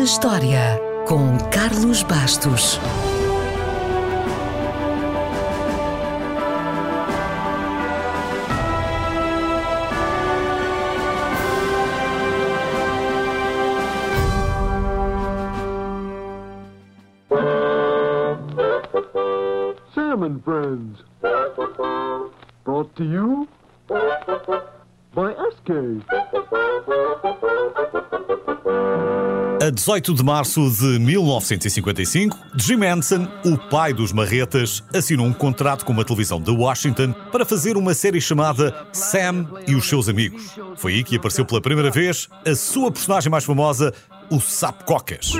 na História, com Carlos Bastos. Sam and Friends. Brought to you by SK. A 18 de março de 1955, Jim Henson, o pai dos marretas, assinou um contrato com uma televisão de Washington para fazer uma série chamada Sam e os seus amigos. Foi aí que apareceu pela primeira vez a sua personagem mais famosa, o Sapo Cocas.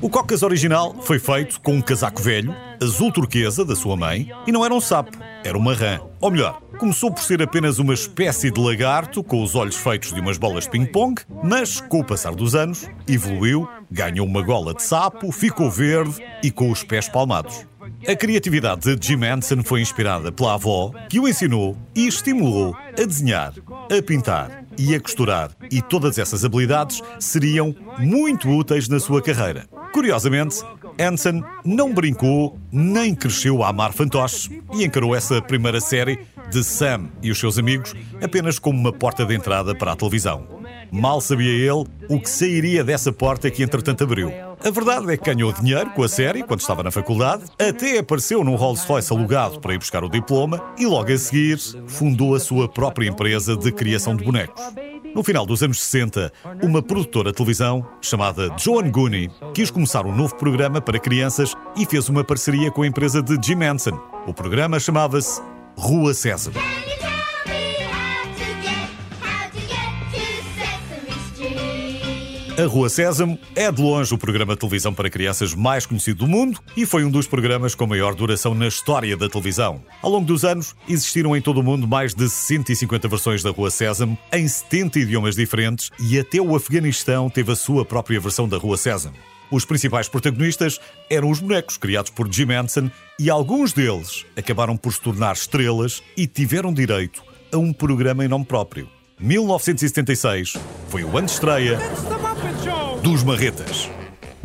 O Cocas original foi feito com um casaco velho, azul turquesa da sua mãe, e não era um sapo, era uma rã. Ou melhor, começou por ser apenas uma espécie de lagarto com os olhos feitos de umas bolas de ping-pong, mas com o passar dos anos evoluiu, ganhou uma gola de sapo, ficou verde e com os pés palmados. A criatividade de Jim Henson foi inspirada pela avó, que o ensinou e estimulou a desenhar, a pintar e a costurar, e todas essas habilidades seriam muito úteis na sua carreira. Curiosamente, Henson não brincou nem cresceu a amar fantoches e encarou essa primeira série de Sam e os seus amigos apenas como uma porta de entrada para a televisão. Mal sabia ele o que sairia dessa porta que entretanto abriu. A verdade é que ganhou dinheiro com a série quando estava na faculdade, até apareceu num Rolls-Royce alugado para ir buscar o diploma e logo a seguir fundou a sua própria empresa de criação de bonecos. No final dos anos 60, uma produtora de televisão chamada Joan Gooney quis começar um novo programa para crianças e fez uma parceria com a empresa de Jim Henson. O programa chamava-se Rua Sésamo. A Rua Sésamo é de longe o programa de televisão para crianças mais conhecido do mundo e foi um dos programas com maior duração na história da televisão. Ao longo dos anos, existiram em todo o mundo mais de 150 versões da Rua Sésamo, em 70 idiomas diferentes e até o Afeganistão teve a sua própria versão da Rua Sésamo. Os principais protagonistas eram os bonecos criados por Jim Henson e alguns deles acabaram por se tornar estrelas e tiveram direito a um programa em nome próprio. 1976 foi o ano de estreia dos Marretas.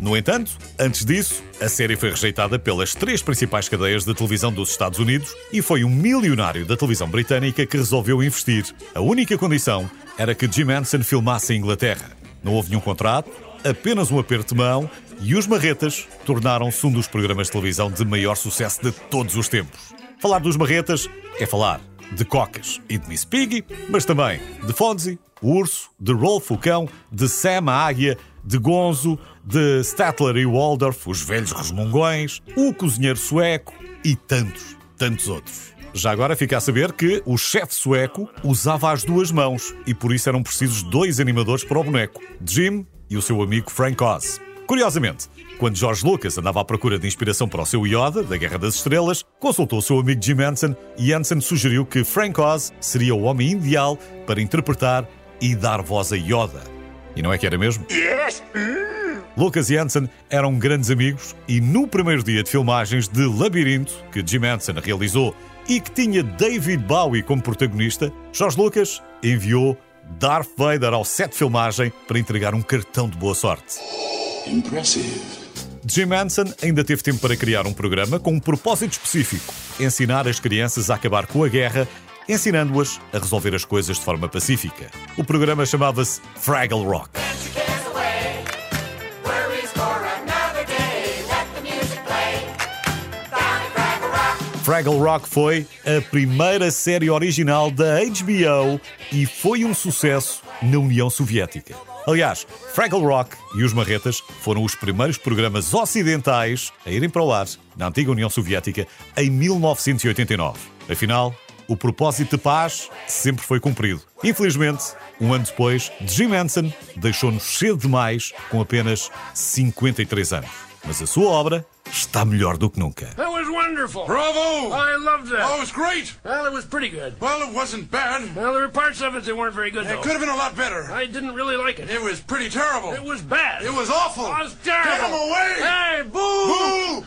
No entanto, antes disso, a série foi rejeitada pelas três principais cadeias de televisão dos Estados Unidos e foi um milionário da televisão britânica que resolveu investir. A única condição era que Jim Henson filmasse em Inglaterra. Não houve nenhum contrato, apenas um aperto de mão e os Marretas tornaram-se um dos programas de televisão de maior sucesso de todos os tempos. Falar dos Marretas é falar de Cocas e de Miss Piggy, mas também de Fonzie, o Urso, de Rolf o Cão, de Sam a Águia, de Gonzo, de Statler e Waldorf, os velhos resmungões, o Cozinheiro Sueco e tantos, tantos outros. Já agora fica a saber que o chefe sueco usava as duas mãos e por isso eram precisos dois animadores para o boneco, Jim e o seu amigo Frank Oz. Curiosamente, quando George Lucas andava à procura de inspiração para o seu Yoda, da Guerra das Estrelas, consultou o seu amigo Jim Henson e Henson sugeriu que Frank Oz seria o homem ideal para interpretar e dar voz a Yoda. E não é que era mesmo? Lucas e Henson eram grandes amigos e no primeiro dia de filmagens de Labirinto, que Jim Henson realizou e que tinha David Bowie como protagonista, George Lucas enviou Darth Vader ao set de filmagem para entregar um cartão de boa sorte. Impressive. Jim Henson ainda teve tempo para criar um programa com um propósito específico: ensinar as crianças a acabar com a guerra, ensinando-as a resolver as coisas de forma pacífica. O programa chamava-se Fraggle Rock. Fraggle Rock foi a primeira série original da HBO e foi um sucesso na União Soviética. Aliás, Fraggle Rock e os Marretas foram os primeiros programas ocidentais a irem para o ar na antiga União Soviética em 1989. Afinal, o propósito de paz sempre foi cumprido. Infelizmente, um ano depois, Jim Henson deixou-nos cedo demais com apenas 53 anos. Mas a sua obra está melhor do que nunca. Wonderful. Bravo! I loved that. Oh, it was great. Well, it was pretty good. Well, it wasn't bad. Well, there were parts of it that weren't very good, It though. could have been a lot better. I didn't really like it. It was pretty terrible. It was bad. It was awful. It was terrible. Get him away! Hey, boo! Boo!